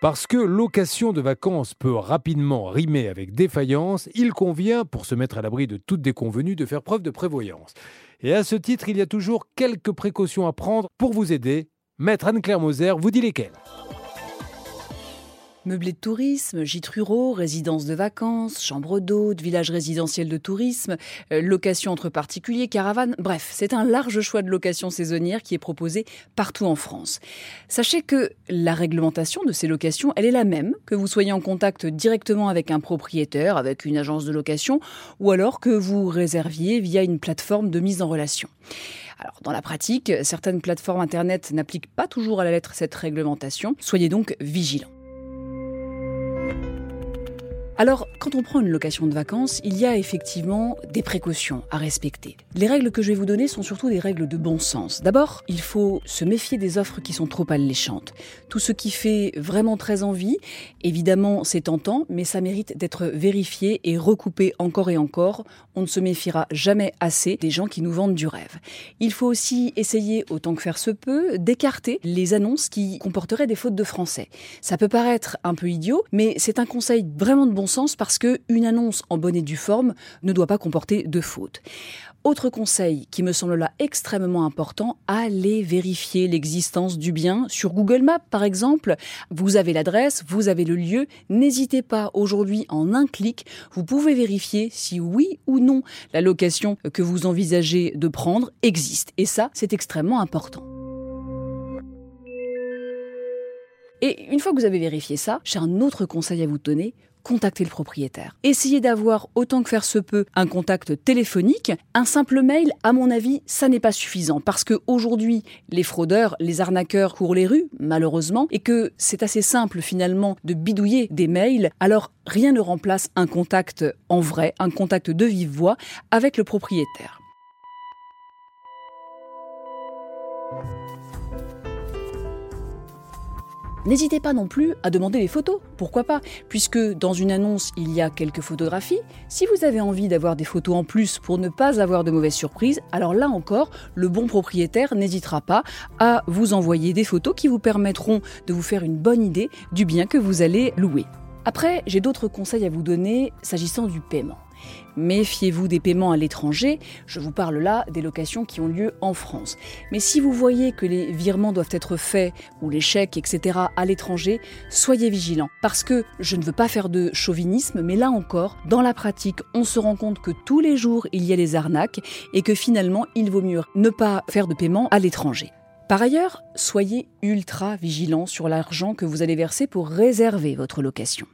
Parce que location de vacances peut rapidement rimer avec défaillance, il convient, pour se mettre à l'abri de toute déconvenue, de faire preuve de prévoyance. Et à ce titre, il y a toujours quelques précautions à prendre pour vous aider. Maître Anne-Claire Moser vous dit lesquelles? Meublés de tourisme, gîtes ruraux, résidences de vacances, chambres d'hôtes, villages résidentiels de tourisme, euh, location entre particuliers, caravanes, bref, c'est un large choix de location saisonnière qui est proposé partout en France. Sachez que la réglementation de ces locations, elle est la même, que vous soyez en contact directement avec un propriétaire, avec une agence de location, ou alors que vous réserviez via une plateforme de mise en relation. Alors, dans la pratique, certaines plateformes Internet n'appliquent pas toujours à la lettre cette réglementation. Soyez donc vigilants. Alors, quand on prend une location de vacances, il y a effectivement des précautions à respecter. Les règles que je vais vous donner sont surtout des règles de bon sens. D'abord, il faut se méfier des offres qui sont trop alléchantes. Tout ce qui fait vraiment très envie, évidemment, c'est tentant, mais ça mérite d'être vérifié et recoupé encore et encore. On ne se méfiera jamais assez des gens qui nous vendent du rêve. Il faut aussi essayer, autant que faire se peut, d'écarter les annonces qui comporteraient des fautes de français. Ça peut paraître un peu idiot, mais c'est un conseil vraiment de bon sens parce que une annonce en bonne et due forme ne doit pas comporter de fautes. Autre conseil qui me semble là extrêmement important, allez vérifier l'existence du bien sur Google Maps par exemple. Vous avez l'adresse, vous avez le lieu, n'hésitez pas aujourd'hui en un clic, vous pouvez vérifier si oui ou non la location que vous envisagez de prendre existe. Et ça, c'est extrêmement important. Et une fois que vous avez vérifié ça, j'ai un autre conseil à vous donner contactez le propriétaire. Essayez d'avoir autant que faire se peut un contact téléphonique. Un simple mail, à mon avis, ça n'est pas suffisant parce que aujourd'hui, les fraudeurs, les arnaqueurs courent les rues, malheureusement, et que c'est assez simple finalement de bidouiller des mails. Alors rien ne remplace un contact en vrai, un contact de vive voix avec le propriétaire. N'hésitez pas non plus à demander les photos, pourquoi pas, puisque dans une annonce il y a quelques photographies. Si vous avez envie d'avoir des photos en plus pour ne pas avoir de mauvaises surprises, alors là encore, le bon propriétaire n'hésitera pas à vous envoyer des photos qui vous permettront de vous faire une bonne idée du bien que vous allez louer. Après, j'ai d'autres conseils à vous donner s'agissant du paiement. Méfiez-vous des paiements à l'étranger, je vous parle là des locations qui ont lieu en France. Mais si vous voyez que les virements doivent être faits, ou les chèques, etc., à l'étranger, soyez vigilants. Parce que je ne veux pas faire de chauvinisme, mais là encore, dans la pratique, on se rend compte que tous les jours, il y a des arnaques et que finalement, il vaut mieux ne pas faire de paiement à l'étranger. Par ailleurs, soyez ultra vigilants sur l'argent que vous allez verser pour réserver votre location.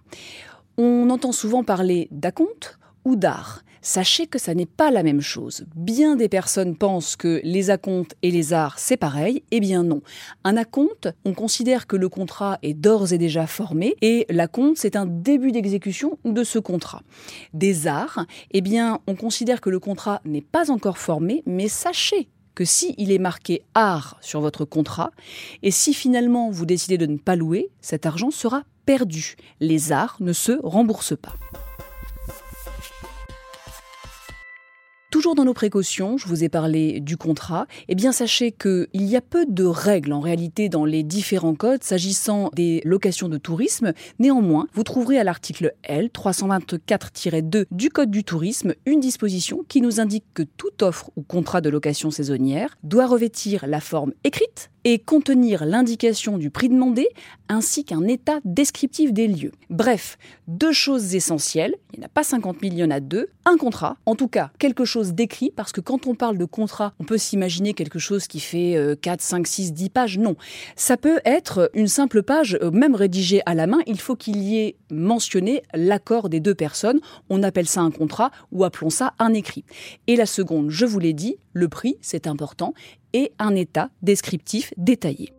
On entend souvent parler d'acompte ou d'art. Sachez que ça n'est pas la même chose. Bien des personnes pensent que les acomptes et les arts, c'est pareil. Eh bien non. Un acompte, on considère que le contrat est d'ores et déjà formé et l'acompte, c'est un début d'exécution de ce contrat. Des arts, eh bien, on considère que le contrat n'est pas encore formé, mais sachez que si il est marqué art sur votre contrat, et si finalement vous décidez de ne pas louer, cet argent sera perdu. Les arts ne se remboursent pas. Toujours dans nos précautions, je vous ai parlé du contrat, eh bien sachez qu'il y a peu de règles en réalité dans les différents codes s'agissant des locations de tourisme. Néanmoins, vous trouverez à l'article L 324-2 du Code du tourisme une disposition qui nous indique que toute offre ou contrat de location saisonnière doit revêtir la forme écrite et contenir l'indication du prix demandé ainsi qu'un état descriptif des lieux. Bref, deux choses essentielles, il n'y en a pas 50 000, il deux, un contrat, en tout cas quelque chose d'écrit, parce que quand on parle de contrat, on peut s'imaginer quelque chose qui fait 4, 5, 6, 10 pages, non. Ça peut être une simple page, euh, même rédigée à la main, il faut qu'il y ait mentionné l'accord des deux personnes, on appelle ça un contrat ou appelons ça un écrit. Et la seconde, je vous l'ai dit, le prix, c'est important, et un état descriptif détaillé.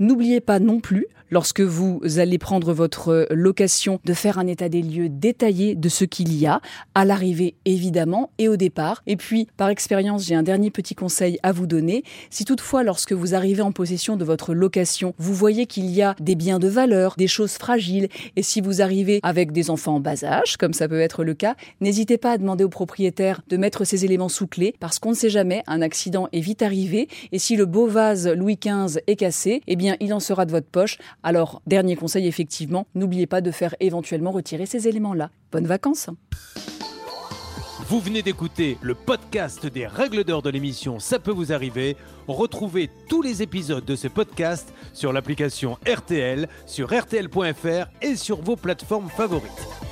N'oubliez pas non plus lorsque vous allez prendre votre location, de faire un état des lieux détaillé de ce qu'il y a, à l'arrivée évidemment et au départ. Et puis, par expérience, j'ai un dernier petit conseil à vous donner. Si toutefois, lorsque vous arrivez en possession de votre location, vous voyez qu'il y a des biens de valeur, des choses fragiles, et si vous arrivez avec des enfants en bas âge, comme ça peut être le cas, n'hésitez pas à demander au propriétaire de mettre ces éléments sous clé, parce qu'on ne sait jamais, un accident est vite arrivé, et si le beau vase Louis XV est cassé, eh bien, il en sera de votre poche. Alors, dernier conseil, effectivement, n'oubliez pas de faire éventuellement retirer ces éléments-là. Bonnes vacances Vous venez d'écouter le podcast des règles d'or de l'émission Ça peut vous arriver. Retrouvez tous les épisodes de ce podcast sur l'application RTL, sur rtl.fr et sur vos plateformes favorites.